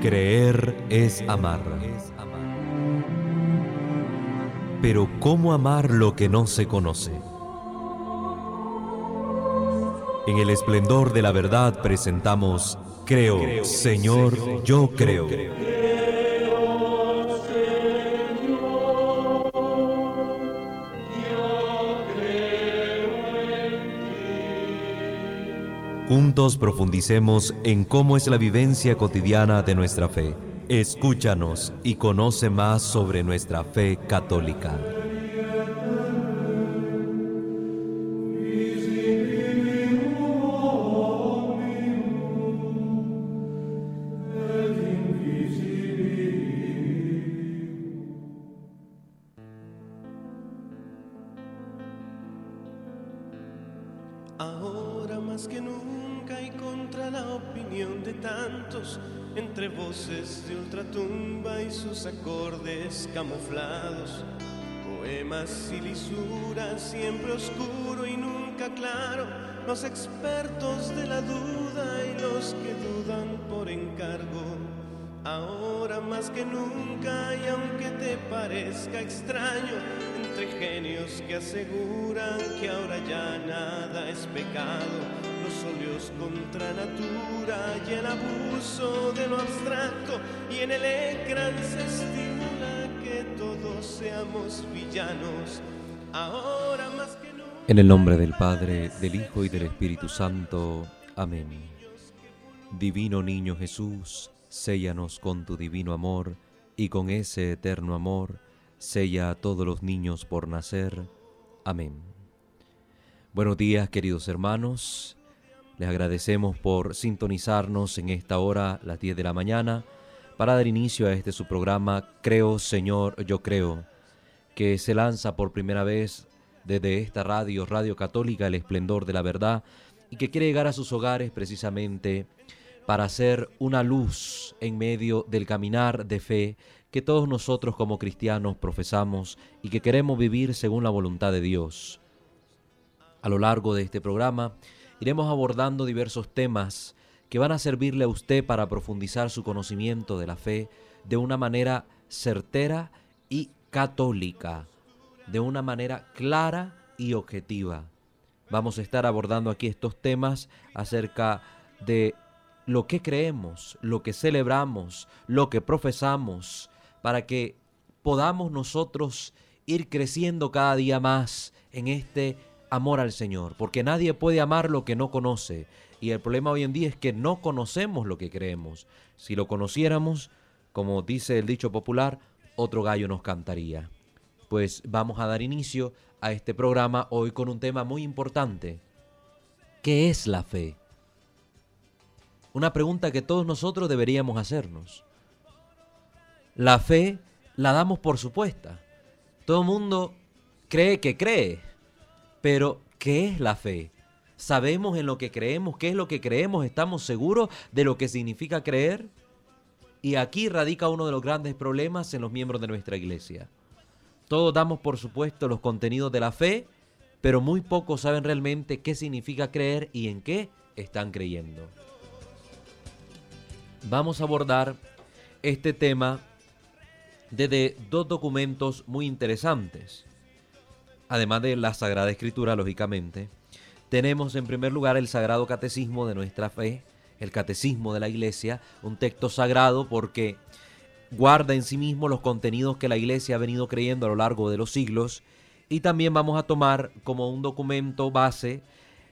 Creer es amar. Pero ¿cómo amar lo que no se conoce? En el esplendor de la verdad presentamos Creo, Señor, yo creo. Juntos profundicemos en cómo es la vivencia cotidiana de nuestra fe. Escúchanos y conoce más sobre nuestra fe católica. Ahora más que nunca y aunque te parezca extraño, entre genios que aseguran que ahora ya nada es pecado, los óleos contra natura y el abuso de lo abstracto y en el ecran se estimula que todos seamos villanos. Ahora más que nunca. En el nombre del Padre, del Hijo y del Espíritu Santo. Amén. Divino Niño Jesús, séllanos con tu divino amor y con ese eterno amor sella a todos los niños por nacer. Amén. Buenos días queridos hermanos, les agradecemos por sintonizarnos en esta hora, las 10 de la mañana, para dar inicio a este su programa Creo Señor, yo creo, que se lanza por primera vez desde esta radio, Radio Católica, El Esplendor de la Verdad, y que quiere llegar a sus hogares precisamente para ser una luz en medio del caminar de fe que todos nosotros como cristianos profesamos y que queremos vivir según la voluntad de Dios. A lo largo de este programa iremos abordando diversos temas que van a servirle a usted para profundizar su conocimiento de la fe de una manera certera y católica, de una manera clara y objetiva. Vamos a estar abordando aquí estos temas acerca de lo que creemos, lo que celebramos, lo que profesamos, para que podamos nosotros ir creciendo cada día más en este amor al Señor, porque nadie puede amar lo que no conoce. Y el problema hoy en día es que no conocemos lo que creemos. Si lo conociéramos, como dice el dicho popular, otro gallo nos cantaría. Pues vamos a dar inicio a este programa hoy con un tema muy importante. ¿Qué es la fe? Una pregunta que todos nosotros deberíamos hacernos. La fe la damos por supuesta. Todo el mundo cree que cree. Pero, ¿qué es la fe? ¿Sabemos en lo que creemos? ¿Qué es lo que creemos? ¿Estamos seguros de lo que significa creer? Y aquí radica uno de los grandes problemas en los miembros de nuestra iglesia. Todos damos por supuesto los contenidos de la fe, pero muy pocos saben realmente qué significa creer y en qué están creyendo. Vamos a abordar este tema desde dos documentos muy interesantes. Además de la Sagrada Escritura, lógicamente, tenemos en primer lugar el Sagrado Catecismo de nuestra fe, el Catecismo de la Iglesia, un texto sagrado porque guarda en sí mismo los contenidos que la Iglesia ha venido creyendo a lo largo de los siglos. Y también vamos a tomar como un documento base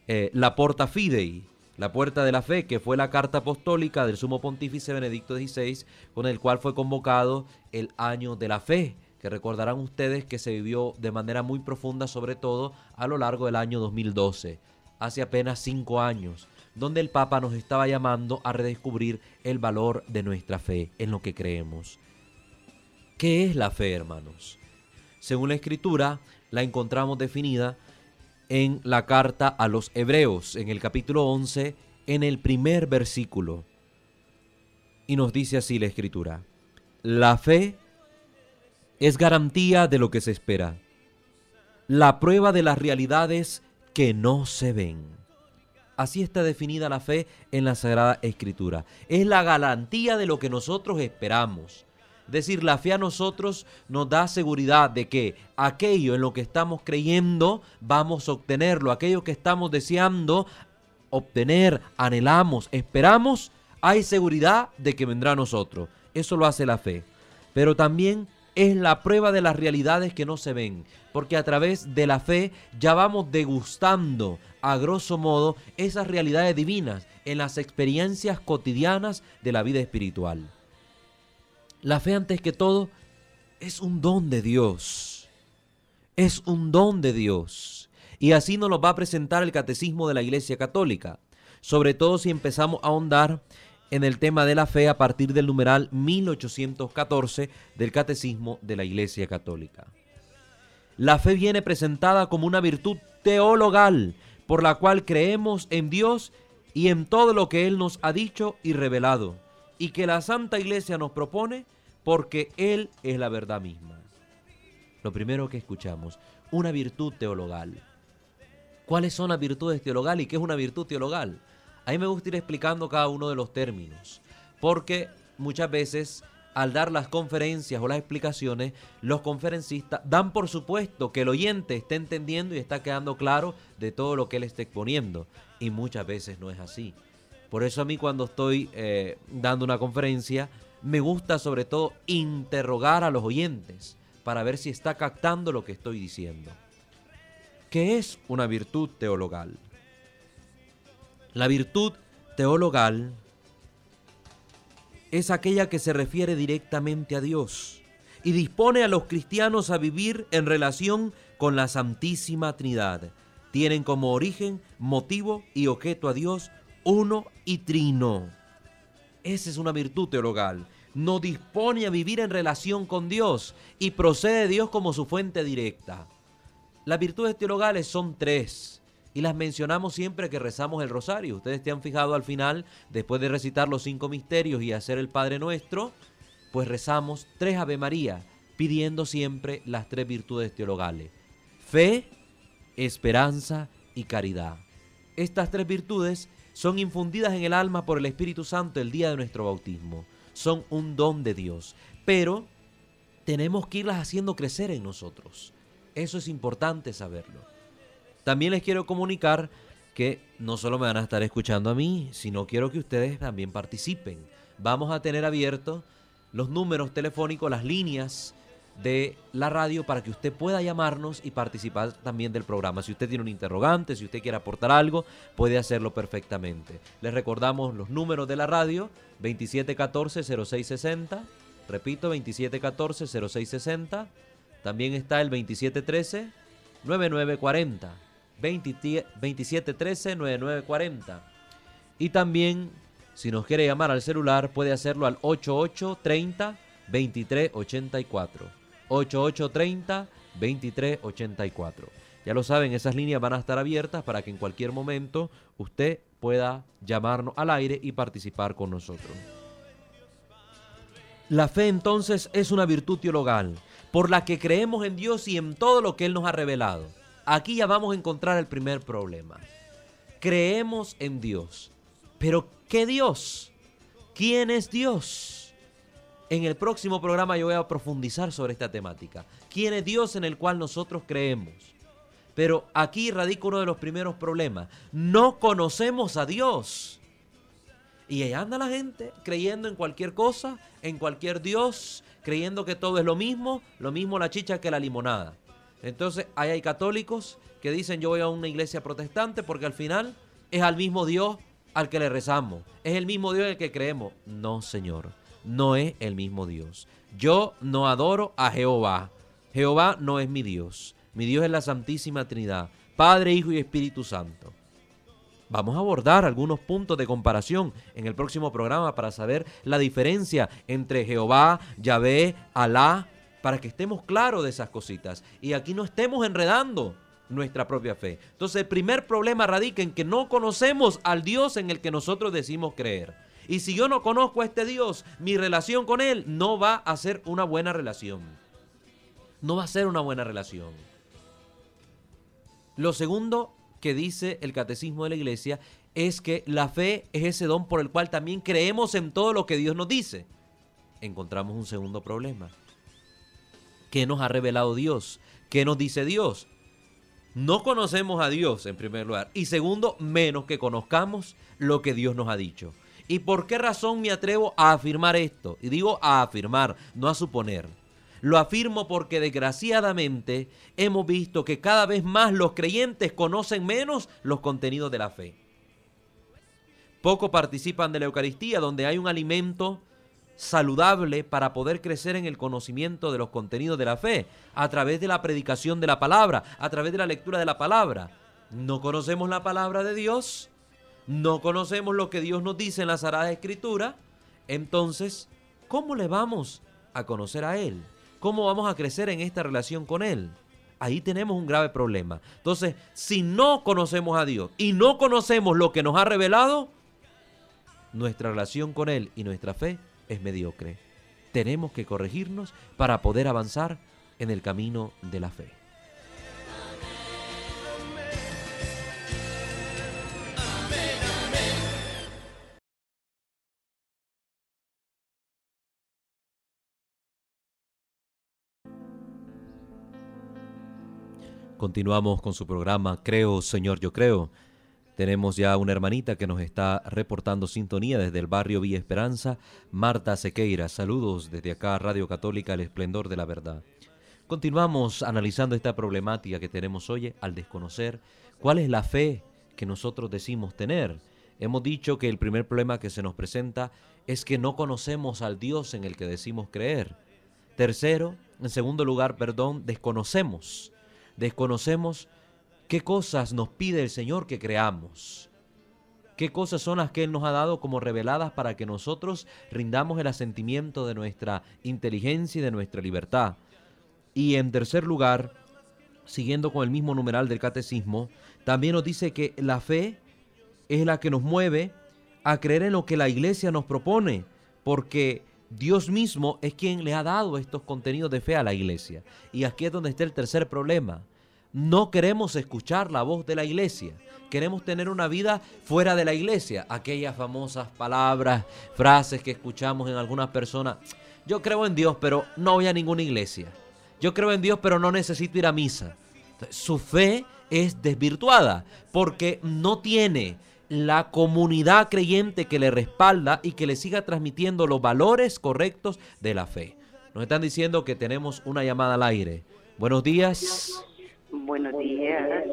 eh, la Porta Fidei, la puerta de la fe, que fue la carta apostólica del sumo pontífice Benedicto XVI, con el cual fue convocado el año de la fe, que recordarán ustedes que se vivió de manera muy profunda, sobre todo a lo largo del año 2012, hace apenas cinco años, donde el Papa nos estaba llamando a redescubrir el valor de nuestra fe, en lo que creemos. ¿Qué es la fe, hermanos? Según la Escritura, la encontramos definida en la carta a los Hebreos, en el capítulo 11, en el primer versículo. Y nos dice así la escritura, la fe es garantía de lo que se espera, la prueba de las realidades que no se ven. Así está definida la fe en la Sagrada Escritura. Es la garantía de lo que nosotros esperamos. Decir, la fe a nosotros nos da seguridad de que aquello en lo que estamos creyendo vamos a obtenerlo, aquello que estamos deseando obtener, anhelamos, esperamos, hay seguridad de que vendrá a nosotros. Eso lo hace la fe. Pero también es la prueba de las realidades que no se ven, porque a través de la fe ya vamos degustando, a grosso modo, esas realidades divinas en las experiencias cotidianas de la vida espiritual. La fe antes que todo es un don de Dios. Es un don de Dios. Y así nos lo va a presentar el Catecismo de la Iglesia Católica, sobre todo si empezamos a ahondar en el tema de la fe a partir del numeral 1814 del Catecismo de la Iglesia Católica. La fe viene presentada como una virtud teologal por la cual creemos en Dios y en todo lo que Él nos ha dicho y revelado, y que la Santa Iglesia nos propone porque Él es la verdad misma. Lo primero que escuchamos, una virtud teologal. ¿Cuáles son las virtudes teologales y qué es una virtud teologal? A mí me gusta ir explicando cada uno de los términos, porque muchas veces al dar las conferencias o las explicaciones, los conferencistas dan por supuesto que el oyente esté entendiendo y está quedando claro de todo lo que él está exponiendo. Y muchas veces no es así. Por eso a mí cuando estoy eh, dando una conferencia, me gusta sobre todo interrogar a los oyentes para ver si está captando lo que estoy diciendo. ¿Qué es una virtud teologal? La virtud teologal es aquella que se refiere directamente a Dios y dispone a los cristianos a vivir en relación con la Santísima Trinidad. Tienen como origen, motivo y objeto a Dios uno y trino. Esa es una virtud teologal. No dispone a vivir en relación con Dios y procede de Dios como su fuente directa. Las virtudes teologales son tres y las mencionamos siempre que rezamos el rosario. Ustedes te han fijado al final, después de recitar los cinco misterios y hacer el Padre Nuestro, pues rezamos tres Ave María, pidiendo siempre las tres virtudes teologales. Fe, esperanza y caridad. Estas tres virtudes son infundidas en el alma por el Espíritu Santo el día de nuestro bautismo. Son un don de Dios, pero tenemos que irlas haciendo crecer en nosotros. Eso es importante saberlo. También les quiero comunicar que no solo me van a estar escuchando a mí, sino quiero que ustedes también participen. Vamos a tener abiertos los números telefónicos, las líneas de la radio para que usted pueda llamarnos y participar también del programa. Si usted tiene un interrogante, si usted quiere aportar algo, puede hacerlo perfectamente. Les recordamos los números de la radio 2714-0660, repito 2714-0660, también está el 2713-9940. 2713-9940. Y también, si nos quiere llamar al celular, puede hacerlo al 8830-2384. 8830-2384. Ya lo saben, esas líneas van a estar abiertas para que en cualquier momento usted pueda llamarnos al aire y participar con nosotros. La fe entonces es una virtud teologal por la que creemos en Dios y en todo lo que Él nos ha revelado. Aquí ya vamos a encontrar el primer problema. Creemos en Dios. Pero ¿qué Dios? ¿Quién es Dios? En el próximo programa yo voy a profundizar sobre esta temática. ¿Quién es Dios en el cual nosotros creemos? Pero aquí radica uno de los primeros problemas. No conocemos a Dios. Y ahí anda la gente creyendo en cualquier cosa, en cualquier Dios, creyendo que todo es lo mismo, lo mismo la chicha que la limonada. Entonces, ahí hay católicos que dicen yo voy a una iglesia protestante porque al final es al mismo Dios al que le rezamos. Es el mismo Dios el que creemos. No, Señor, no es el mismo Dios. Yo no adoro a Jehová. Jehová no es mi Dios. Mi Dios es la Santísima Trinidad, Padre, Hijo y Espíritu Santo. Vamos a abordar algunos puntos de comparación en el próximo programa para saber la diferencia entre Jehová, Yahvé, Alá para que estemos claros de esas cositas y aquí no estemos enredando nuestra propia fe. Entonces el primer problema radica en que no conocemos al Dios en el que nosotros decimos creer. Y si yo no conozco a este Dios, mi relación con Él no va a ser una buena relación. No va a ser una buena relación. Lo segundo que dice el catecismo de la iglesia es que la fe es ese don por el cual también creemos en todo lo que Dios nos dice. Encontramos un segundo problema. ¿Qué nos ha revelado Dios? ¿Qué nos dice Dios? No conocemos a Dios en primer lugar. Y segundo, menos que conozcamos lo que Dios nos ha dicho. ¿Y por qué razón me atrevo a afirmar esto? Y digo a afirmar, no a suponer. Lo afirmo porque desgraciadamente hemos visto que cada vez más los creyentes conocen menos los contenidos de la fe. Poco participan de la Eucaristía, donde hay un alimento saludable para poder crecer en el conocimiento de los contenidos de la fe, a través de la predicación de la palabra, a través de la lectura de la palabra. No conocemos la palabra de Dios, no conocemos lo que Dios nos dice en la Sagrada Escritura, entonces, ¿cómo le vamos a conocer a Él? ¿Cómo vamos a crecer en esta relación con Él? Ahí tenemos un grave problema. Entonces, si no conocemos a Dios y no conocemos lo que nos ha revelado, nuestra relación con Él y nuestra fe es mediocre. Tenemos que corregirnos para poder avanzar en el camino de la fe. Continuamos con su programa Creo, Señor, yo creo. Tenemos ya una hermanita que nos está reportando sintonía desde el barrio Villa Esperanza, Marta Sequeira. Saludos desde acá, Radio Católica, El Esplendor de la Verdad. Continuamos analizando esta problemática que tenemos hoy al desconocer cuál es la fe que nosotros decimos tener. Hemos dicho que el primer problema que se nos presenta es que no conocemos al Dios en el que decimos creer. Tercero, en segundo lugar, perdón, desconocemos desconocemos qué cosas nos pide el Señor que creamos. Qué cosas son las que Él nos ha dado como reveladas para que nosotros rindamos el asentimiento de nuestra inteligencia y de nuestra libertad. Y en tercer lugar, siguiendo con el mismo numeral del catecismo, también nos dice que la fe es la que nos mueve a creer en lo que la iglesia nos propone, porque Dios mismo es quien le ha dado estos contenidos de fe a la iglesia. Y aquí es donde está el tercer problema. No queremos escuchar la voz de la iglesia. Queremos tener una vida fuera de la iglesia. Aquellas famosas palabras, frases que escuchamos en algunas personas. Yo creo en Dios, pero no voy a ninguna iglesia. Yo creo en Dios, pero no necesito ir a misa. Su fe es desvirtuada porque no tiene la comunidad creyente que le respalda y que le siga transmitiendo los valores correctos de la fe. Nos están diciendo que tenemos una llamada al aire. Buenos días. Buenos días.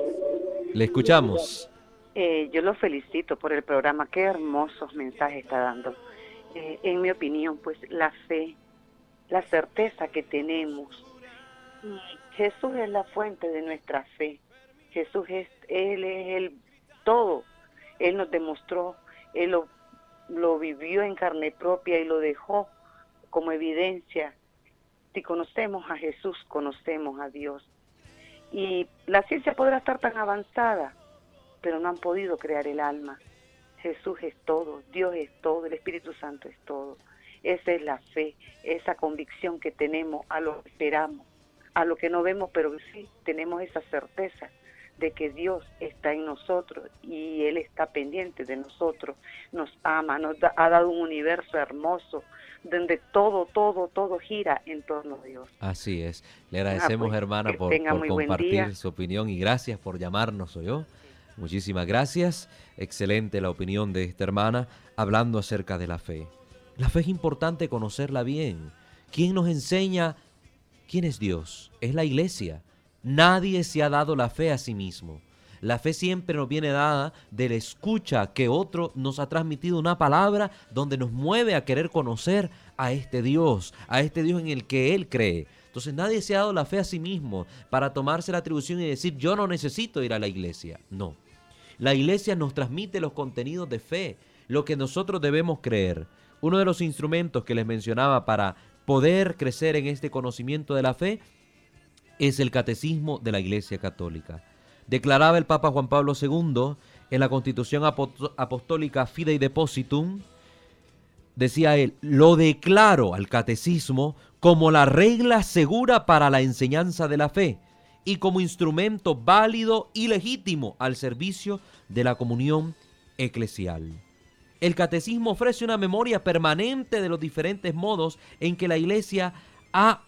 Le escuchamos. Eh, yo lo felicito por el programa. Qué hermosos mensajes está dando. Eh, en mi opinión, pues la fe, la certeza que tenemos. Jesús es la fuente de nuestra fe. Jesús es, Él es el todo él nos demostró, Él lo, vivió en carne propia y lo dejó como evidencia. Si conocemos a Jesús, conocemos a Dios. Y la ciencia podrá estar tan avanzada, pero no han podido crear el alma. Jesús es todo, Dios es todo, el Espíritu Santo es todo. Esa es la fe, esa convicción que tenemos a lo que esperamos, a lo que no vemos, pero sí tenemos esa certeza de que Dios está en nosotros y Él está pendiente de nosotros, nos ama, nos ha dado un universo hermoso donde todo, todo, todo gira en torno a Dios. Así es. Le agradecemos, pues, hermana, por, compartir su opinión y gracias por llamarnos, yo. Muchísimas gracias. Excelente la opinión de esta hermana hablando acerca de la fe. La fe es importante conocerla bien. ¿Quién nos enseña quién es Dios? Es la iglesia. Nadie se ha dado la fe a sí mismo. La fe siempre nos viene dada de la escucha que otro nos ha transmitido una palabra donde nos mueve a querer conocer a este Dios, a este Dios en el que Él cree. Entonces nadie se ha dado la fe a sí mismo para tomarse la atribución y decir yo no necesito ir a la iglesia. No. La iglesia nos transmite los contenidos de fe, lo que nosotros debemos creer. Uno de los instrumentos que les mencionaba para poder crecer en este conocimiento de la fe es el catecismo de la Iglesia Católica. Declaraba el Papa Juan Pablo II en la Constitución Apostólica Fidei Depositum, decía él, lo declaro al catecismo como la regla segura para la enseñanza de la fe y como instrumento válido y legítimo al servicio de la comunión eclesial. El catecismo ofrece una memoria permanente de los diferentes modos en que la Iglesia ha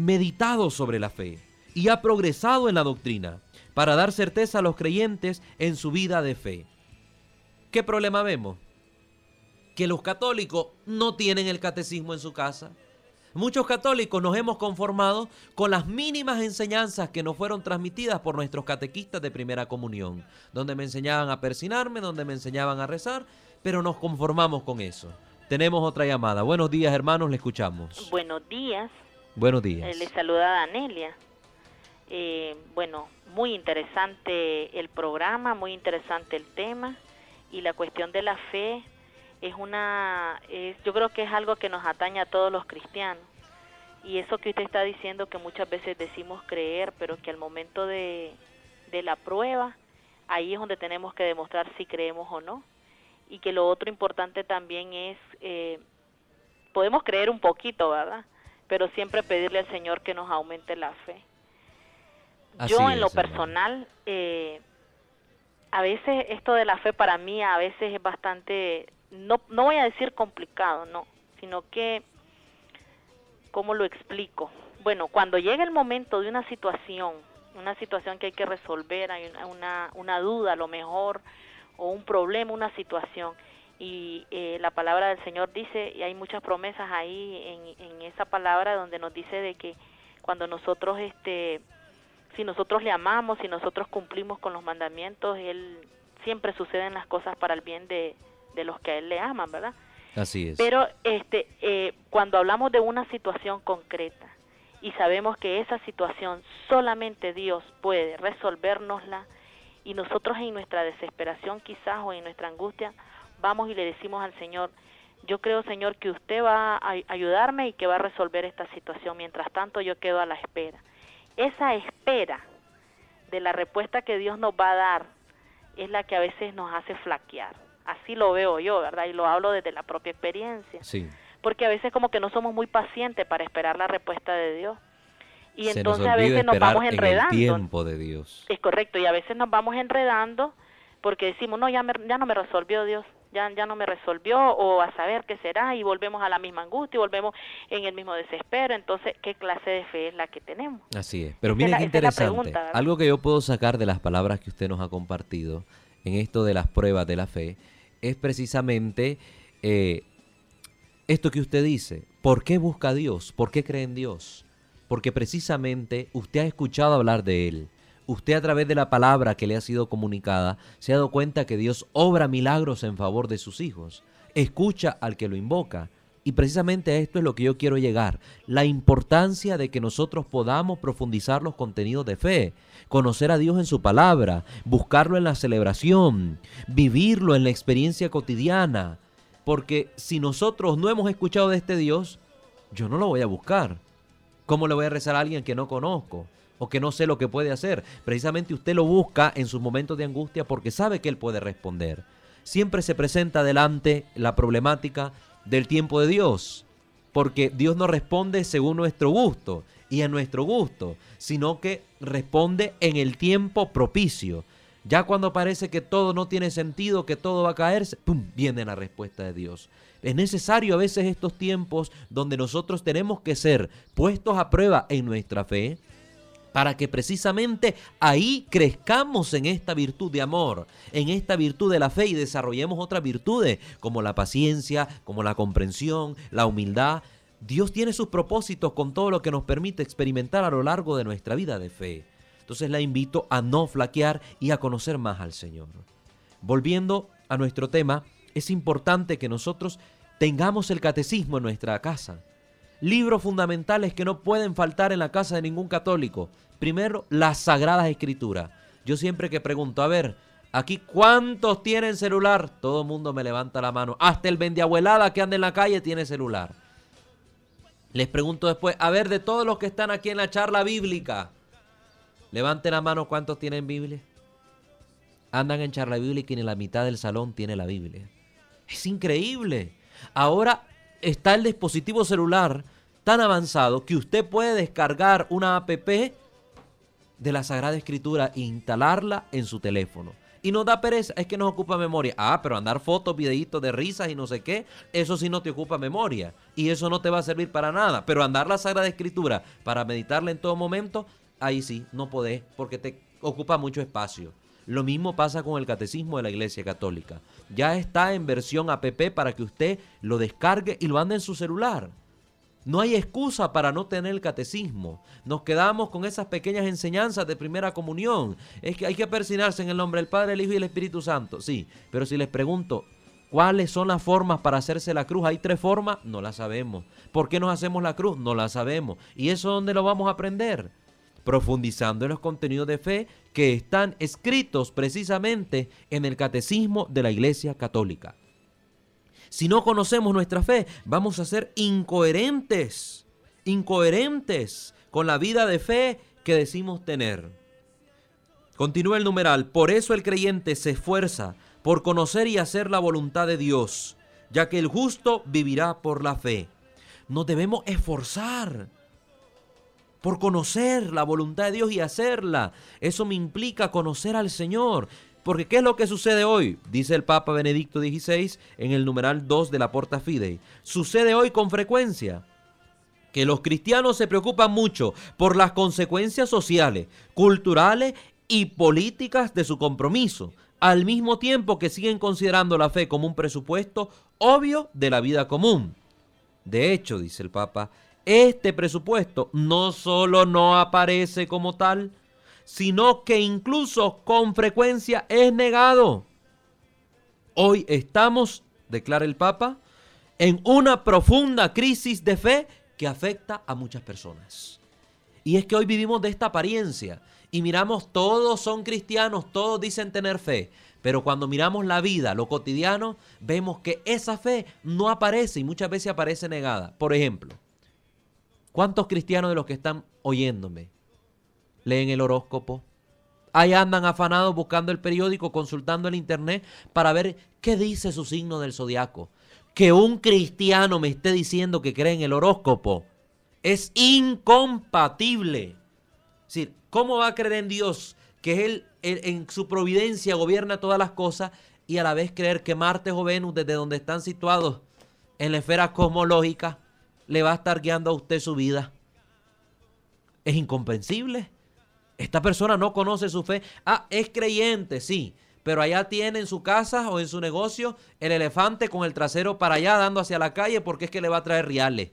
meditado sobre la fe y ha progresado en la doctrina para dar certeza a los creyentes en su vida de fe. ¿Qué problema vemos? Que los católicos no tienen el catecismo en su casa. Muchos católicos nos hemos conformado con las mínimas enseñanzas que nos fueron transmitidas por nuestros catequistas de primera comunión, donde me enseñaban a persinarme, donde me enseñaban a rezar, pero nos conformamos con eso. Tenemos otra llamada. Buenos días, hermanos, le escuchamos. Buenos días. Buenos días. Eh, le saluda Danelia. Eh, bueno, muy interesante el programa, muy interesante el tema y la cuestión de la fe es una, yo creo que es algo que nos atañe a todos los cristianos. Y eso que usted está diciendo que muchas veces decimos creer, pero que al momento de, de la prueba, ahí es donde tenemos que demostrar si creemos o no y que lo otro importante también es, eh, podemos creer un poquito, ¿verdad? Pero siempre pedirle al Señor que nos aumente la fe. Yo en lo personal, eh, a veces esto de la fe para mí a veces es bastante, no, no voy a decir complicado, no, sino que, ¿cómo lo explico? Bueno, cuando llega el momento de una situación, una situación que hay que resolver, hay una, una duda a lo mejor, o un problema, una situación. Y eh, la palabra del Señor dice, y hay muchas promesas ahí en, en esa palabra donde nos dice de que cuando nosotros, este, si nosotros le amamos, si nosotros cumplimos con los mandamientos, Él siempre suceden las cosas para el bien de, de los que a Él le aman, ¿verdad? Así es. Pero este, eh, cuando hablamos de una situación concreta y sabemos que esa situación solamente Dios puede resolvernosla, y nosotros en nuestra desesperación quizás o en nuestra angustia vamos y le decimos al Señor, yo creo Señor que usted va a ayudarme y que va a resolver esta situación, mientras tanto yo quedo a la espera. Esa espera de la respuesta que Dios nos va a dar es la que a veces nos hace flaquear. Así lo veo yo, ¿verdad? Y lo hablo desde la propia experiencia. Sí. Porque a veces como que no somos muy pacientes para esperar la respuesta de Dios y entonces a veces nos vamos enredando. En el tiempo de Dios. Es correcto, y a veces nos vamos enredando porque decimos, no, ya, ya no me resolvió Dios, ya, ya no me resolvió, o a saber qué será, y volvemos a la misma angustia, y volvemos en el mismo desespero. Entonces, ¿qué clase de fe es la que tenemos? Así es. Pero mire qué interesante. Algo que yo puedo sacar de las palabras que usted nos ha compartido en esto de las pruebas de la fe es precisamente eh, esto que usted dice. ¿Por qué busca a Dios? ¿Por qué cree en Dios? porque precisamente usted ha escuchado hablar de Él. Usted a través de la palabra que le ha sido comunicada se ha dado cuenta que Dios obra milagros en favor de sus hijos. Escucha al que lo invoca. Y precisamente a esto es lo que yo quiero llegar, la importancia de que nosotros podamos profundizar los contenidos de fe, conocer a Dios en su palabra, buscarlo en la celebración, vivirlo en la experiencia cotidiana, porque si nosotros no hemos escuchado de este Dios, yo no lo voy a buscar. ¿Cómo le voy a rezar a alguien que no conozco? O que no sé lo que puede hacer. Precisamente usted lo busca en sus momentos de angustia porque sabe que él puede responder. Siempre se presenta delante la problemática del tiempo de Dios, porque Dios no responde según nuestro gusto y a nuestro gusto, sino que responde en el tiempo propicio. Ya cuando parece que todo no tiene sentido, que todo va a caerse, ¡pum! viene la respuesta de Dios. Es necesario a veces estos tiempos donde nosotros tenemos que ser puestos a prueba en nuestra fe para que precisamente ahí crezcamos en esta virtud de amor, en esta virtud de la fe y desarrollemos otras virtudes como la paciencia, como la comprensión, la humildad. Dios tiene sus propósitos con todo lo que nos permite experimentar a lo largo de nuestra vida de fe. Entonces la invito a no flaquear y a conocer más al Señor. Volviendo a nuestro tema, es importante que nosotros tengamos el catecismo en nuestra casa. Libros fundamentales que no pueden faltar en la casa de ningún católico. Primero, las Sagradas Escrituras. Yo siempre que pregunto, a ver, aquí cuántos tienen celular, todo el mundo me levanta la mano. Hasta el vendiabuelada que anda en la calle tiene celular. Les pregunto después, a ver, de todos los que están aquí en la charla bíblica, levanten la mano cuántos tienen Biblia. Andan en charla bíblica y ni la mitad del salón tiene la Biblia. Es increíble. Ahora está el dispositivo celular tan avanzado que usted puede descargar una app de la Sagrada Escritura e instalarla en su teléfono. Y nos da pereza, es que nos ocupa memoria. Ah, pero andar fotos, videitos de risas y no sé qué, eso sí no te ocupa memoria. Y eso no te va a servir para nada. Pero andar la Sagrada Escritura para meditarla en todo momento, ahí sí, no podés, porque te ocupa mucho espacio. Lo mismo pasa con el catecismo de la Iglesia Católica. Ya está en versión app para que usted lo descargue y lo ande en su celular. No hay excusa para no tener el catecismo. Nos quedamos con esas pequeñas enseñanzas de primera comunión. Es que hay que persinarse en el nombre del Padre, el Hijo y el Espíritu Santo. Sí, pero si les pregunto, ¿cuáles son las formas para hacerse la cruz? Hay tres formas, no las sabemos. ¿Por qué nos hacemos la cruz? No la sabemos. ¿Y eso dónde lo vamos a aprender? Profundizando en los contenidos de fe que están escritos precisamente en el catecismo de la Iglesia Católica. Si no conocemos nuestra fe, vamos a ser incoherentes, incoherentes con la vida de fe que decimos tener. Continúa el numeral, por eso el creyente se esfuerza por conocer y hacer la voluntad de Dios, ya que el justo vivirá por la fe. Nos debemos esforzar por conocer la voluntad de Dios y hacerla. Eso me implica conocer al Señor. Porque ¿qué es lo que sucede hoy? Dice el Papa Benedicto XVI en el numeral 2 de la Porta Fidei. Sucede hoy con frecuencia que los cristianos se preocupan mucho por las consecuencias sociales, culturales y políticas de su compromiso, al mismo tiempo que siguen considerando la fe como un presupuesto obvio de la vida común. De hecho, dice el Papa, este presupuesto no solo no aparece como tal, sino que incluso con frecuencia es negado. Hoy estamos, declara el Papa, en una profunda crisis de fe que afecta a muchas personas. Y es que hoy vivimos de esta apariencia y miramos, todos son cristianos, todos dicen tener fe, pero cuando miramos la vida, lo cotidiano, vemos que esa fe no aparece y muchas veces aparece negada. Por ejemplo, ¿cuántos cristianos de los que están oyéndome leen el horóscopo. Ahí andan afanados buscando el periódico, consultando el internet para ver qué dice su signo del zodiaco. Que un cristiano me esté diciendo que cree en el horóscopo es incompatible. Es decir, ¿cómo va a creer en Dios que Él, él en su providencia gobierna todas las cosas y a la vez creer que Marte o Venus, desde donde están situados en la esfera cosmológica, le va a estar guiando a usted su vida? Es incomprensible. Esta persona no conoce su fe. Ah, es creyente, sí. Pero allá tiene en su casa o en su negocio el elefante con el trasero para allá dando hacia la calle porque es que le va a traer reales.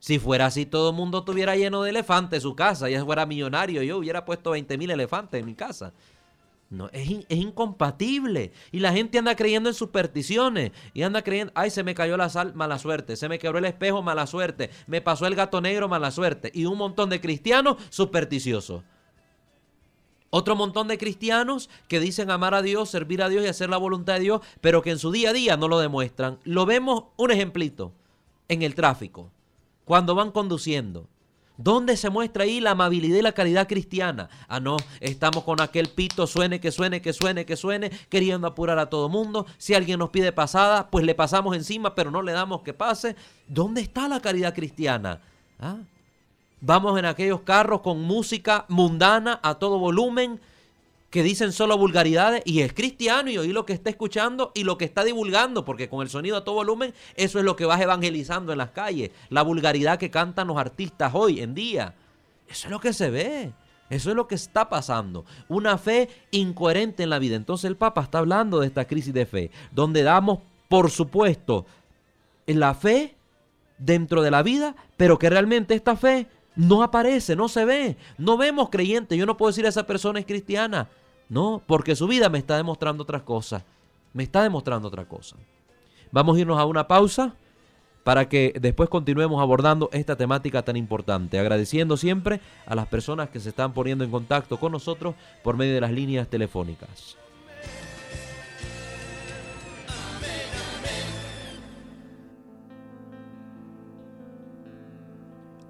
Si fuera así, todo el mundo estuviera lleno de elefantes su casa. Ya fuera millonario. Yo hubiera puesto 20 mil elefantes en mi casa. No, es, es, incompatible. Y la gente anda creyendo en supersticiones. Y anda creyendo, ay, se me cayó la sal, mala suerte. Se me quebró el espejo, mala suerte. Me pasó el gato negro, mala suerte. Y un montón de cristianos supersticiosos. Otro montón de cristianos que dicen amar a Dios, servir a Dios y hacer la voluntad de Dios, pero que en su día a día no lo demuestran. Lo vemos, un ejemplito, en el tráfico. Cuando van conduciendo. ¿Dónde se muestra ahí la amabilidad y la caridad cristiana? Ah, no, estamos con aquel pito, suene, que suene, que suene, que suene, queriendo apurar a todo mundo. Si alguien nos pide pasada, pues le pasamos encima, pero no le damos que pase. ¿Dónde está la caridad cristiana? ¿Ah? Vamos en aquellos carros con música mundana a todo volumen, que dicen solo vulgaridades y es cristiano y oí lo que está escuchando y lo que está divulgando, porque con el sonido a todo volumen, eso es lo que vas evangelizando en las calles, la vulgaridad que cantan los artistas hoy en día. Eso es lo que se ve. Eso es lo que está pasando. Una fe incoherente en la vida. Entonces el Papa está hablando de esta crisis de fe, donde damos, por supuesto, la fe dentro de la vida, pero que realmente esta fe no aparece, no se ve. No vemos creyentes. Yo no puedo decir a esa persona es cristiana. No, porque su vida me está demostrando otras cosas. Me está demostrando otra cosa. Vamos a irnos a una pausa para que después continuemos abordando esta temática tan importante, agradeciendo siempre a las personas que se están poniendo en contacto con nosotros por medio de las líneas telefónicas.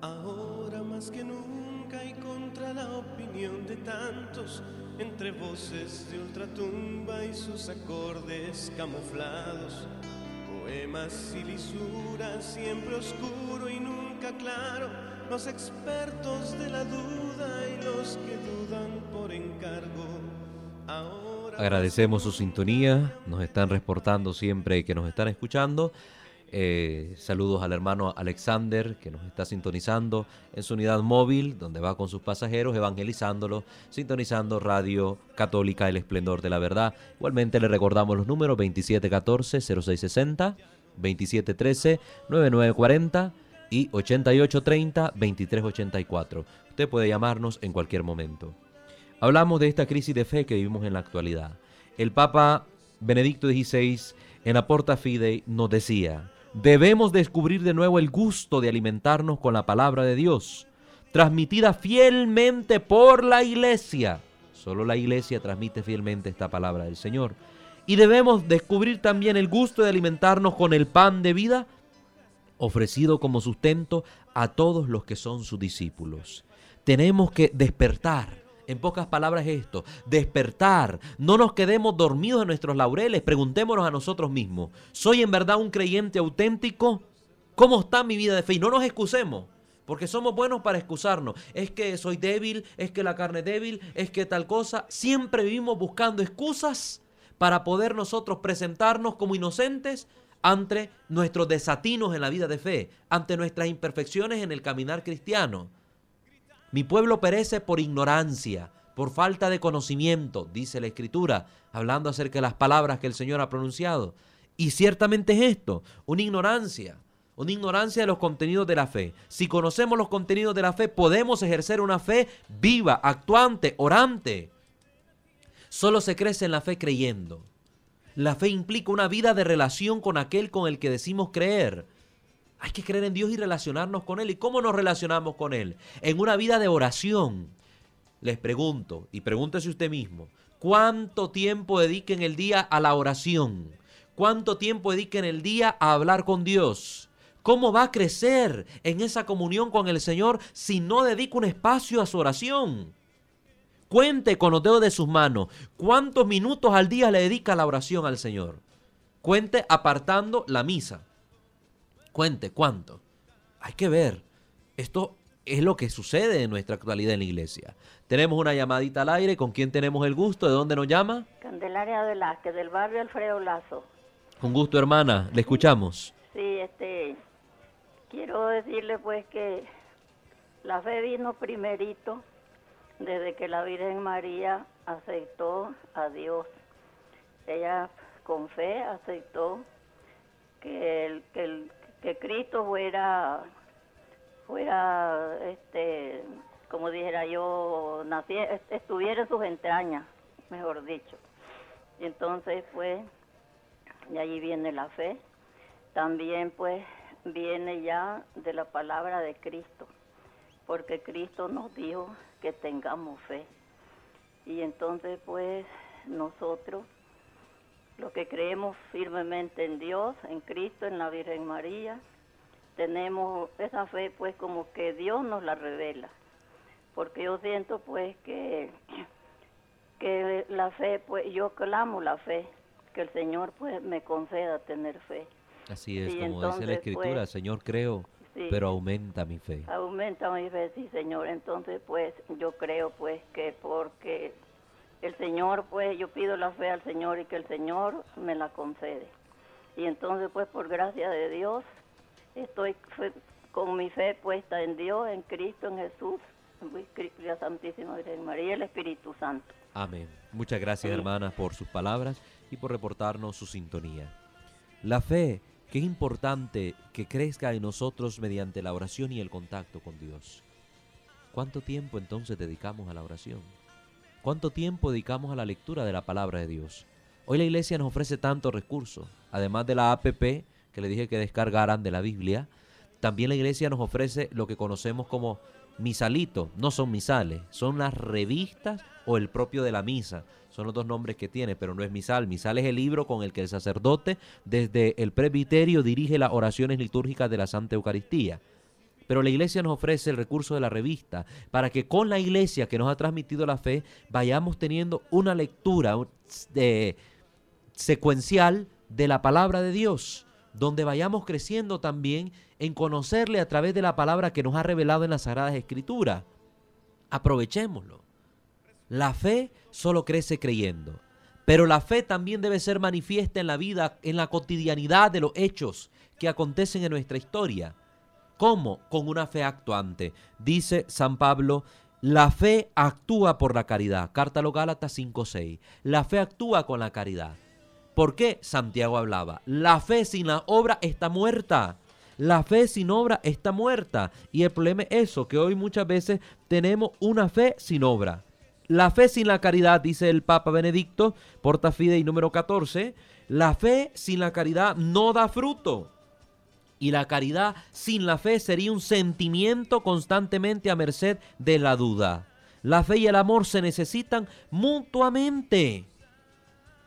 Ahora más que nunca y contra la opinión de tantos entre voces de ultratumba y sus acordes camuflados, poemas y lisuras, siempre oscuro y nunca claro, los expertos de la duda hay los que dudan por encargo. Agradecemos su sintonía, nos están reportando siempre que nos están escuchando. Eh, saludos al hermano Alexander que nos está sintonizando en su unidad móvil, donde va con sus pasajeros, evangelizándolos, sintonizando Radio Católica El Esplendor de la Verdad. Igualmente le recordamos los números 2714-0660, 2713-9940 y 8830-2384. Usted puede llamarnos en cualquier momento. Hablamos de esta crisis de fe que vivimos en la actualidad. El Papa Benedicto XVI en la Porta Fidei nos decía, debemos descubrir de nuevo el gusto de alimentarnos con la palabra de Dios, transmitida fielmente por la iglesia. Solo la iglesia transmite fielmente esta palabra del Señor. Y debemos descubrir también el gusto de alimentarnos con el pan de vida ofrecido como sustento a todos los que son sus discípulos. Tenemos que despertar en pocas palabras esto, despertar, no nos quedemos dormidos en nuestros laureles, preguntémonos a nosotros mismos, ¿soy en verdad un creyente auténtico? ¿Cómo está mi vida de fe? Y no nos excusemos, porque somos buenos para excusarnos. Es que soy débil, es que la carne es débil, es que tal cosa. Siempre vivimos buscando excusas para poder nosotros presentarnos como inocentes ante nuestros desatinos en la vida de fe, ante nuestras imperfecciones en el caminar cristiano. Mi pueblo perece por ignorancia, por falta de conocimiento, dice la Escritura, hablando acerca de las palabras que el Señor ha pronunciado. Y ciertamente es esto, una ignorancia, una ignorancia de los contenidos de la fe. Si conocemos los contenidos de la fe, podemos ejercer una fe viva, actuante, orante. Solo se crece en la fe creyendo. La fe implica una vida de relación con aquel con el que decimos creer. Hay que creer en Dios y relacionarnos con Él. ¿Y cómo nos relacionamos con Él? En una vida de oración. Les pregunto, y pregúntese usted mismo, ¿cuánto tiempo dedica en el día a la oración? ¿Cuánto tiempo dedica en el día a hablar con Dios? ¿Cómo va a crecer en esa comunión con el Señor si no dedica un espacio a su oración? Cuente con los dedos de sus manos cuántos minutos al día le dedica la oración al Señor. Cuente apartando la misa. Cuente, ¿cuánto? Hay que ver. Esto es lo que sucede en nuestra actualidad en la iglesia. Tenemos una llamadita al aire. ¿Con quién tenemos el gusto? ¿De dónde nos llama? Candelaria Velázquez, del barrio Alfredo Lazo. Con gusto, hermana. Le escuchamos. Sí, este, quiero decirle pues que la fe vino primerito desde que la Virgen María aceptó a Dios. Ella con fe aceptó que el, que el, que Cristo fuera, fuera, este, como dijera yo, estuviera en sus entrañas, mejor dicho. Y entonces, pues, de allí viene la fe. También, pues, viene ya de la palabra de Cristo, porque Cristo nos dijo que tengamos fe. Y entonces, pues, nosotros los que creemos firmemente en Dios, en Cristo, en la Virgen María, tenemos esa fe pues como que Dios nos la revela. Porque yo siento pues que, que la fe, pues yo clamo la fe, que el Señor pues me conceda tener fe. Así es, como dice la Escritura, pues, Señor creo, pero aumenta mi fe. Aumenta mi fe, sí Señor. Entonces pues yo creo pues que porque el Señor, pues yo pido la fe al Señor y que el Señor me la concede. Y entonces, pues por gracia de Dios, estoy con mi fe puesta en Dios, en Cristo, en Jesús, en la Santísima Virgen María y el Espíritu Santo. Amén. Muchas gracias, hermanas, por sus palabras y por reportarnos su sintonía. La fe, qué importante que crezca en nosotros mediante la oración y el contacto con Dios. ¿Cuánto tiempo entonces dedicamos a la oración? ¿Cuánto tiempo dedicamos a la lectura de la palabra de Dios? Hoy la iglesia nos ofrece tantos recursos, además de la APP que le dije que descargaran de la Biblia, también la iglesia nos ofrece lo que conocemos como misalito, no son misales, son las revistas o el propio de la misa. Son los dos nombres que tiene, pero no es misal. Misal es el libro con el que el sacerdote desde el presbiterio dirige las oraciones litúrgicas de la Santa Eucaristía. Pero la iglesia nos ofrece el recurso de la revista para que con la iglesia que nos ha transmitido la fe vayamos teniendo una lectura secuencial de la palabra de Dios, donde vayamos creciendo también en conocerle a través de la palabra que nos ha revelado en las Sagradas Escrituras. Aprovechémoslo. La fe solo crece creyendo. Pero la fe también debe ser manifiesta en la vida, en la cotidianidad de los hechos que acontecen en nuestra historia. ¿Cómo? Con una fe actuante. Dice San Pablo, la fe actúa por la caridad. Carta a los Gálatas 5.6. La fe actúa con la caridad. ¿Por qué Santiago hablaba? La fe sin la obra está muerta. La fe sin obra está muerta. Y el problema es eso, que hoy muchas veces tenemos una fe sin obra. La fe sin la caridad, dice el Papa Benedicto, Porta Fidei número 14, la fe sin la caridad no da fruto. Y la caridad sin la fe sería un sentimiento constantemente a merced de la duda. La fe y el amor se necesitan mutuamente.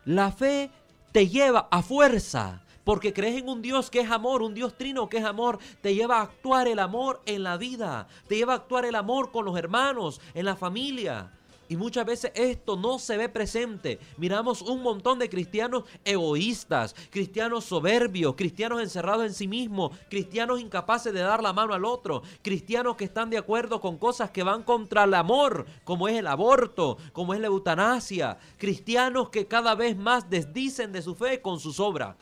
La fe te lleva a fuerza, porque crees en un Dios que es amor, un Dios trino que es amor, te lleva a actuar el amor en la vida, te lleva a actuar el amor con los hermanos, en la familia. Y muchas veces esto no se ve presente. Miramos un montón de cristianos egoístas, cristianos soberbios, cristianos encerrados en sí mismos, cristianos incapaces de dar la mano al otro, cristianos que están de acuerdo con cosas que van contra el amor, como es el aborto, como es la eutanasia, cristianos que cada vez más desdicen de su fe con sus obras.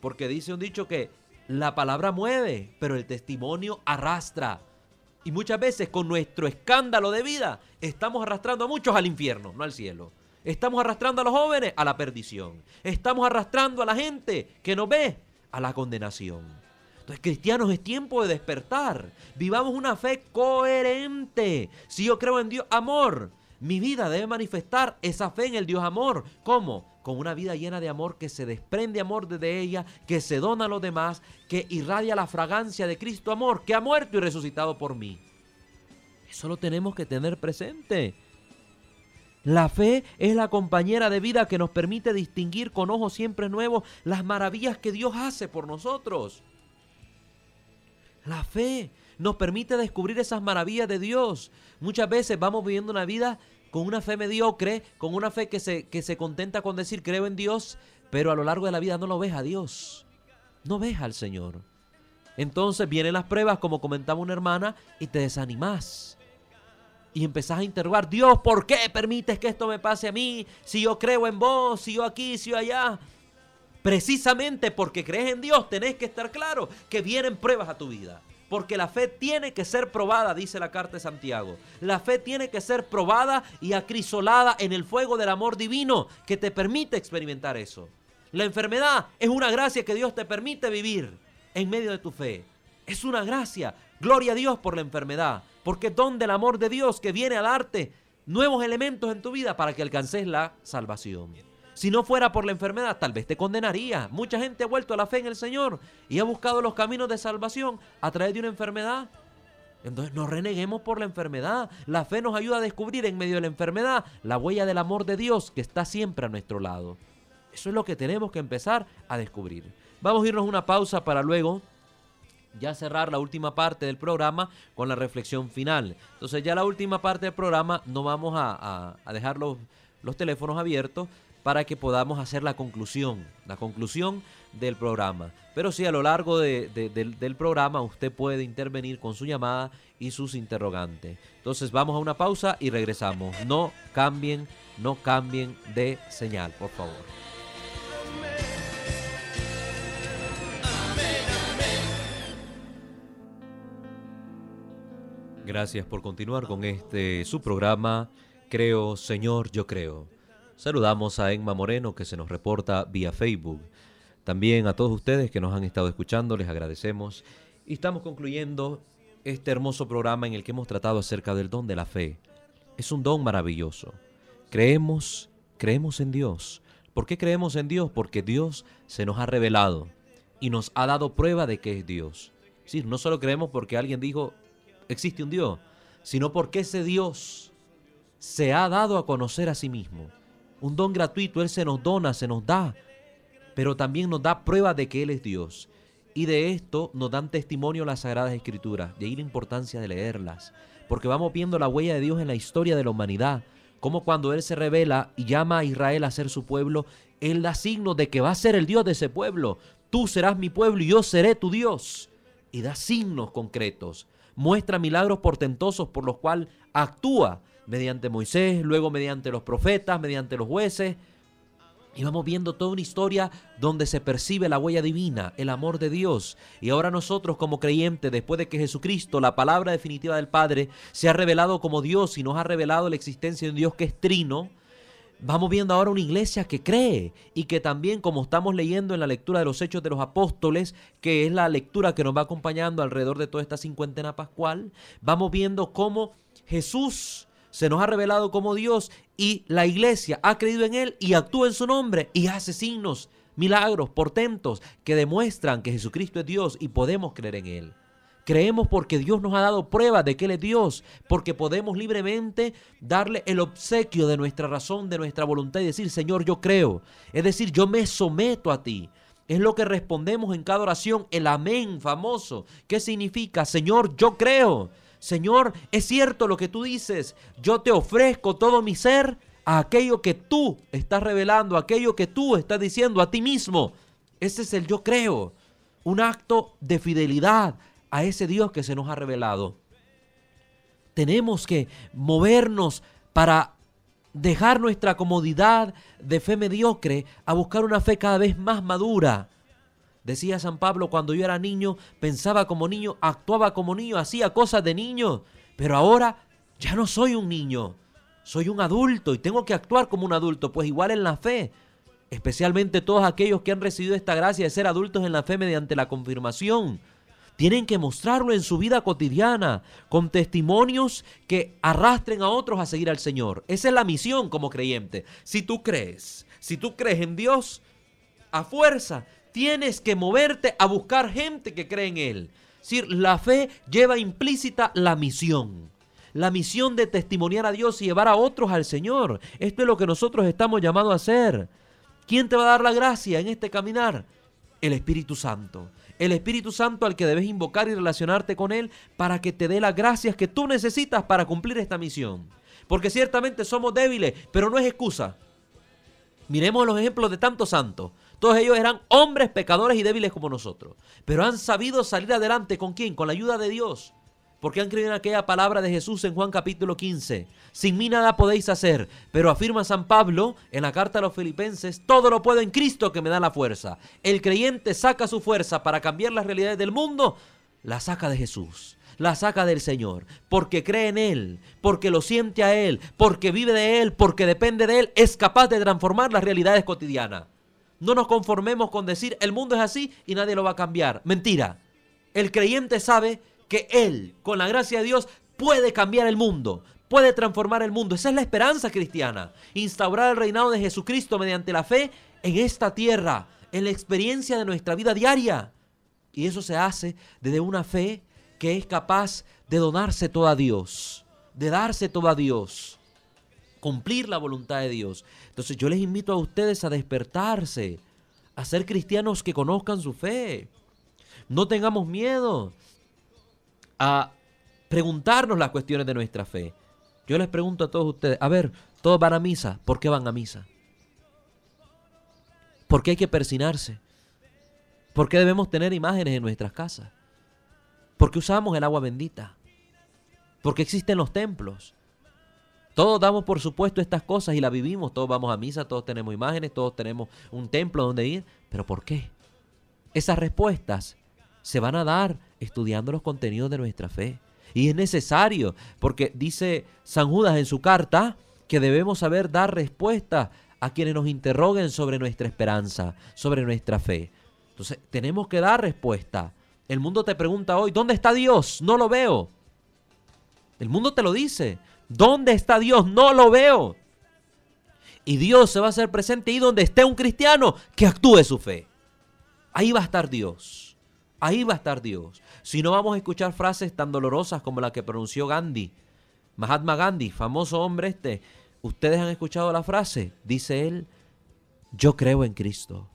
Porque dice un dicho que la palabra mueve, pero el testimonio arrastra. Y muchas veces con nuestro escándalo de vida estamos arrastrando a muchos al infierno, no al cielo. Estamos arrastrando a los jóvenes a la perdición. Estamos arrastrando a la gente que nos ve a la condenación. Entonces, cristianos, es tiempo de despertar. Vivamos una fe coherente. Si yo creo en Dios, amor, mi vida debe manifestar esa fe en el Dios amor. ¿Cómo? Con una vida llena de amor que se desprende amor desde ella, que se dona a los demás, que irradia la fragancia de Cristo amor, que ha muerto y resucitado por mí. Eso lo tenemos que tener presente. La fe es la compañera de vida que nos permite distinguir con ojos siempre nuevos las maravillas que Dios hace por nosotros. La fe nos permite descubrir esas maravillas de Dios. Muchas veces vamos viviendo una vida con una fe mediocre, con una fe que se, que se contenta con decir creo en Dios, pero a lo largo de la vida no lo ves a Dios, no ves al Señor. Entonces vienen las pruebas, como comentaba una hermana, y te desanimas. Y empezás a interrogar, Dios, ¿por qué permites que esto me pase a mí? Si yo creo en vos, si yo aquí, si yo allá. Precisamente porque crees en Dios, tenés que estar claro que vienen pruebas a tu vida. Porque la fe tiene que ser probada, dice la carta de Santiago. La fe tiene que ser probada y acrisolada en el fuego del amor divino que te permite experimentar eso. La enfermedad es una gracia que Dios te permite vivir en medio de tu fe. Es una gracia. Gloria a Dios por la enfermedad. Porque es don del amor de Dios que viene a darte nuevos elementos en tu vida para que alcances la salvación. Si no fuera por la enfermedad, tal vez te condenaría. Mucha gente ha vuelto a la fe en el Señor y ha buscado los caminos de salvación a través de una enfermedad. Entonces no reneguemos por la enfermedad. La fe nos ayuda a descubrir en medio de la enfermedad la huella del amor de Dios que está siempre a nuestro lado. Eso es lo que tenemos que empezar a descubrir. Vamos a irnos una pausa para luego ya cerrar la última parte del programa con la reflexión final. Entonces ya la última parte del programa no vamos a, dejar los, los teléfonos abiertos para que podamos hacer la conclusión, la conclusión del programa. Pero sí, a lo largo del, programa usted puede intervenir con su llamada y sus interrogantes. Entonces vamos a una pausa y regresamos. No cambien, no cambien de señal, por favor. Gracias por continuar con este su programa. Creo, Señor, yo creo. Saludamos a Emma Moreno que se nos reporta vía Facebook. También a todos ustedes que nos han estado escuchando, les agradecemos. Y estamos concluyendo este hermoso programa en el que hemos tratado acerca del don de la fe. Es un don maravilloso. Creemos, creemos en Dios. ¿Por qué creemos en Dios? Porque Dios se nos ha revelado y nos ha dado prueba de que es Dios. Sí, no solo creemos porque alguien dijo existe un Dios, sino porque ese Dios se ha dado a conocer a sí mismo un don gratuito, Él se nos dona, se nos da, pero también nos da prueba de que Él es Dios. Y de esto nos dan testimonio las Sagradas Escrituras, de ahí la importancia de leerlas, porque vamos viendo la huella de Dios en la historia de la humanidad, como cuando Él se revela y llama a Israel a ser su pueblo, Él da signos de que va a ser el Dios de ese pueblo. Tú serás mi pueblo y yo seré tu Dios. Y da signos concretos. muestra milagros portentosos por los cuales actúa mediante Moisés, luego mediante los profetas, mediante los jueces. Y vamos viendo toda una historia donde se percibe la huella divina, el amor de Dios. Y ahora nosotros como creyentes, después de que Jesucristo, la palabra definitiva del Padre, se ha revelado como Dios y nos ha revelado la existencia de un Dios que es trino, Vamos viendo ahora una iglesia que cree y que también, como estamos leyendo en la lectura de los Hechos de los Apóstoles, que es la lectura que nos va acompañando alrededor de toda esta cincuentena pascual, vamos viendo cómo Jesús se nos ha revelado como Dios y la iglesia ha creído en Él y actúa en su nombre y hace signos, milagros, portentos que demuestran que Jesucristo es Dios y podemos creer en Él. Creemos porque Dios nos ha dado pruebas de que Él es Dios, porque podemos libremente darle el obsequio de nuestra razón, de nuestra voluntad y decir, Señor, yo creo. Es decir, yo me someto a ti. Es lo que respondemos en cada oración, el amén famoso. ¿Qué significa? Señor, yo creo. Señor, es cierto lo que tú dices. Yo te ofrezco todo mi ser a aquello que tú estás revelando, aquello que tú estás diciendo a ti mismo. Ese es el yo creo. Un acto de fidelidad, a ese Dios que se nos ha revelado. Tenemos que movernos para dejar nuestra comodidad de fe mediocre a buscar una fe cada vez más madura. Decía San Pablo, cuando yo era niño, pensaba como niño, actuaba como niño, hacía cosas de niño, pero ahora ya no soy un niño, soy un adulto y tengo que actuar como un adulto, pues igual en la fe, especialmente todos aquellos que han recibido esta gracia de ser adultos en la fe mediante la confirmación. Tienen que mostrarlo en su vida cotidiana, con testimonios que arrastren a otros a seguir al Señor. Esa es la misión como creyente. Si tú crees, si tú crees en Dios, a fuerza tienes que moverte a buscar gente que cree en Él. Es decir, la fe lleva implícita la misión. La misión de testimoniar a Dios y llevar a otros al Señor. Esto es lo que nosotros estamos llamados a hacer. ¿Quién te va a dar la gracia en este caminar? El Espíritu Santo el Espíritu Santo al que debes invocar y relacionarte con Él para que te dé las gracias que tú necesitas para cumplir esta misión. Porque ciertamente somos débiles, pero no es excusa. Miremos los ejemplos de tantos santos. Todos ellos eran hombres pecadores y débiles como nosotros, pero han sabido salir adelante con quién? Con la ayuda de Dios porque han creído en aquella palabra de Jesús en Juan capítulo 15. Sin mí nada podéis hacer, pero afirma San Pablo en la carta a los filipenses, todo lo puedo en Cristo que me da la fuerza. El creyente saca su fuerza para cambiar las realidades del mundo, la saca de Jesús. La saca del Señor, porque cree en Él, porque lo siente a Él, porque vive de Él, porque depende de Él, es capaz de transformar las realidades cotidianas. No nos conformemos con decir el mundo es así y nadie lo va a cambiar. Mentira. El creyente sabe que Él, con la gracia de Dios, puede cambiar el mundo, puede transformar el mundo. Esa es la esperanza cristiana. Instaurar el reinado de Jesucristo mediante la fe en esta tierra, en la experiencia de nuestra vida diaria. Y eso se hace desde una fe que es capaz de donarse todo a Dios, de darse todo a Dios, cumplir la voluntad de Dios. Entonces yo les invito a ustedes a despertarse, a ser cristianos que conozcan su fe. No tengamos miedo a preguntarnos las cuestiones de nuestra fe. Yo les pregunto a todos ustedes, a ver, todos van a misa, ¿por qué van a misa? ¿Por qué hay que persinarse? ¿Por qué debemos tener imágenes en nuestras casas? ¿Por qué usamos el agua bendita? ¿Por qué existen los templos? Todos damos por supuesto estas cosas y las vivimos. Todos vamos a misa, todos tenemos imágenes, todos tenemos un templo donde ir. ¿Pero por qué? Esas respuestas se van a dar estudiando los contenidos de nuestra fe. Y es necesario, porque dice San Judas en su carta que debemos saber dar respuesta a quienes nos interroguen sobre nuestra esperanza, sobre nuestra fe. Entonces, tenemos que dar respuesta. El mundo te pregunta hoy, ¿dónde está Dios? No lo veo. El mundo te lo dice. ¿Dónde está Dios? No lo veo. Y Dios se va a hacer presente ahí donde esté un cristiano que actúe su fe. Ahí va a estar Dios. Ahí va a estar Dios. Si no vamos a escuchar frases tan dolorosas como la que pronunció Gandhi, Mahatma Gandhi, famoso hombre este. Ustedes han escuchado la frase, dice él, yo creo en Cristo,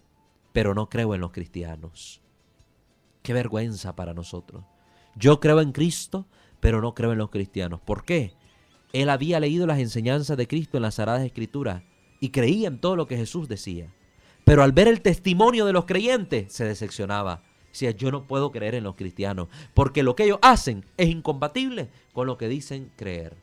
pero no creo en los cristianos. Qué vergüenza para nosotros. Yo creo en Cristo, pero no creo en los cristianos. ¿Por qué? Él había leído las enseñanzas de Cristo en las Sagradas Escrituras y creía en todo lo que Jesús decía. Pero al ver el testimonio de los creyentes, se decepcionaba Yo no puedo creer en los cristianos, porque lo que ellos hacen es incompatible con lo que dicen creer.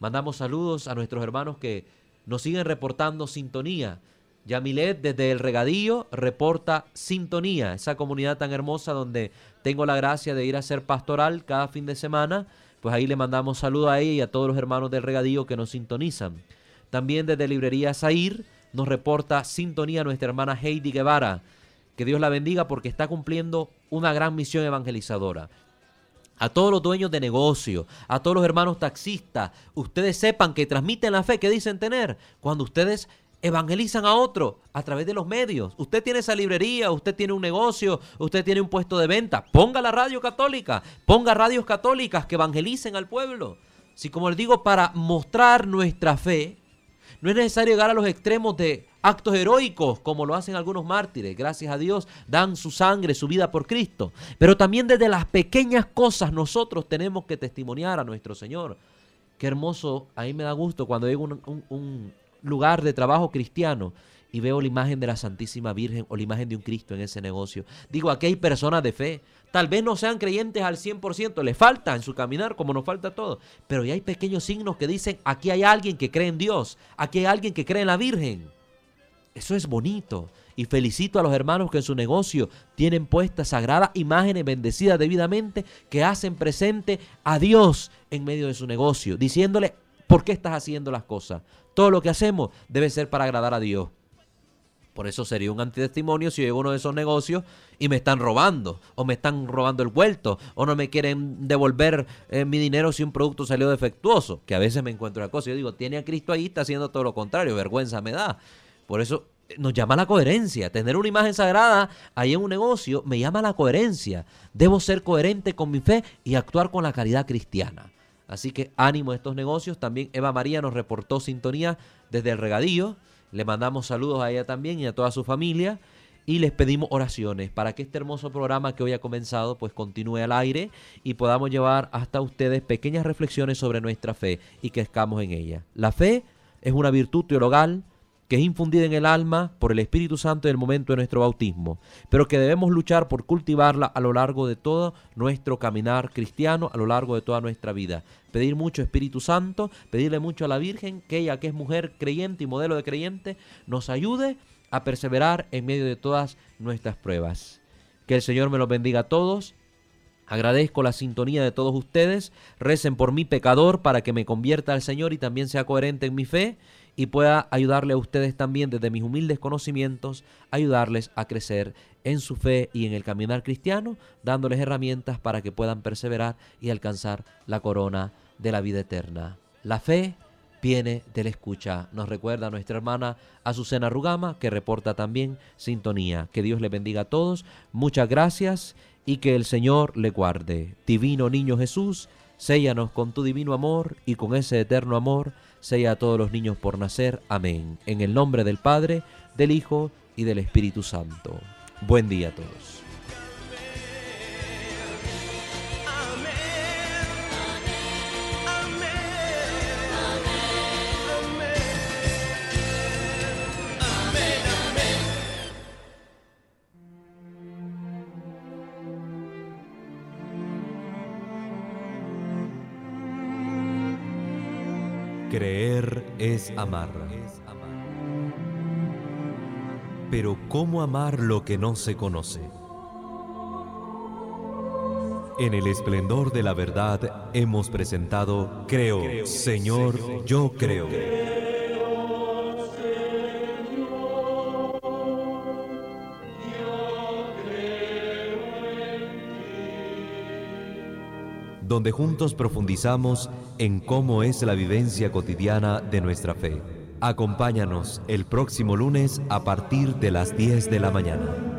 Mandamos saludos a nuestros hermanos que nos siguen reportando sintonía. Yamilet desde el regadío reporta sintonía, esa comunidad tan hermosa donde tengo la gracia de ir a hacer pastoral cada fin de semana. Pues ahí le mandamos saludos a ella y a todos los hermanos del regadío que nos sintonizan. También desde Librería Zair nos reporta sintonía nuestra hermana Heidi Guevara. Que Dios la bendiga porque está cumpliendo una gran misión evangelizadora a todos los dueños de negocio, a todos los hermanos taxistas, ustedes sepan que transmiten la fe que dicen tener cuando ustedes evangelizan a otro a través de los medios. Usted tiene esa librería, usted tiene un negocio, usted tiene un puesto de venta. Ponga la radio católica, ponga radios católicas que evangelicen al pueblo. Si como les digo, para mostrar nuestra fe, no es necesario llegar a los extremos de actos heroicos como lo hacen algunos mártires. Gracias a Dios dan su sangre, su vida por Cristo. Pero también desde las pequeñas cosas nosotros tenemos que testimoniar a nuestro Señor. Qué hermoso, a mí me da gusto cuando llego un lugar de trabajo cristiano y veo la imagen de la Santísima Virgen o la imagen de un Cristo en ese negocio. Digo, aquí hay personas de fe. Tal vez no sean creyentes al 100%, les falta en su caminar como nos falta todo. Pero ya hay pequeños signos que dicen, aquí hay alguien que cree en Dios, aquí hay alguien que cree en la Virgen. Eso es bonito. Y felicito a los hermanos que en su negocio tienen puestas sagradas imágenes bendecidas debidamente que hacen presente a Dios en medio de su negocio, diciéndole, ¿por qué estás haciendo las cosas? Todo lo que hacemos debe ser para agradar a Dios. Por eso sería un antitestimonio si llego a uno de esos negocios y me están robando, o me están robando el vuelto, o no me quieren devolver eh, mi dinero si un producto salió defectuoso, que a veces me encuentro la cosa. Yo digo, tiene a Cristo ahí, está haciendo todo lo contrario, vergüenza me da. Por eso eh, nos llama la coherencia. Tener una imagen sagrada ahí en un negocio me llama la coherencia. Debo ser coherente con mi fe y actuar con la caridad cristiana. Así que ánimo a estos negocios. También Eva María nos reportó sintonía desde el regadío. Le mandamos saludos a ella también y a toda su familia y les pedimos oraciones para que este hermoso programa que hoy ha comenzado pues continúe al aire y podamos llevar hasta ustedes pequeñas reflexiones sobre nuestra fe y que escamos en ella. La fe es una virtud teologal que es infundida en el alma por el Espíritu Santo en el momento de nuestro bautismo, pero que debemos luchar por cultivarla a lo largo de todo nuestro caminar cristiano, a lo largo de toda nuestra vida. Pedir mucho Espíritu Santo, pedirle mucho a la Virgen, que ella que es mujer creyente y modelo de creyente, nos ayude a perseverar en medio de todas nuestras pruebas. Que el Señor me los bendiga a todos. Agradezco la sintonía de todos ustedes. Recen por mi pecador para que me convierta al Señor y también sea coherente en mi fe y pueda ayudarle a ustedes también desde mis humildes conocimientos, ayudarles a crecer en su fe y en el caminar cristiano, dándoles herramientas para que puedan perseverar y alcanzar la corona de la vida eterna. La fe viene de la escucha. Nos recuerda nuestra hermana Azucena Rugama, que reporta también sintonía. Que Dios le bendiga a todos. Muchas gracias y que el Señor le guarde. Divino Niño Jesús, séllanos con tu divino amor y con ese eterno amor sea a todos los niños por nacer. Amén. En el nombre del Padre, del Hijo y del Espíritu Santo. Buen día a todos. Es amar. Pero ¿cómo amar lo que no se conoce? En el esplendor de la verdad hemos presentado Creo, Señor, yo creo. Donde juntos profundizamos en cómo es la vivencia cotidiana de nuestra fe. Acompáñanos el próximo lunes a partir de las 10 de la mañana.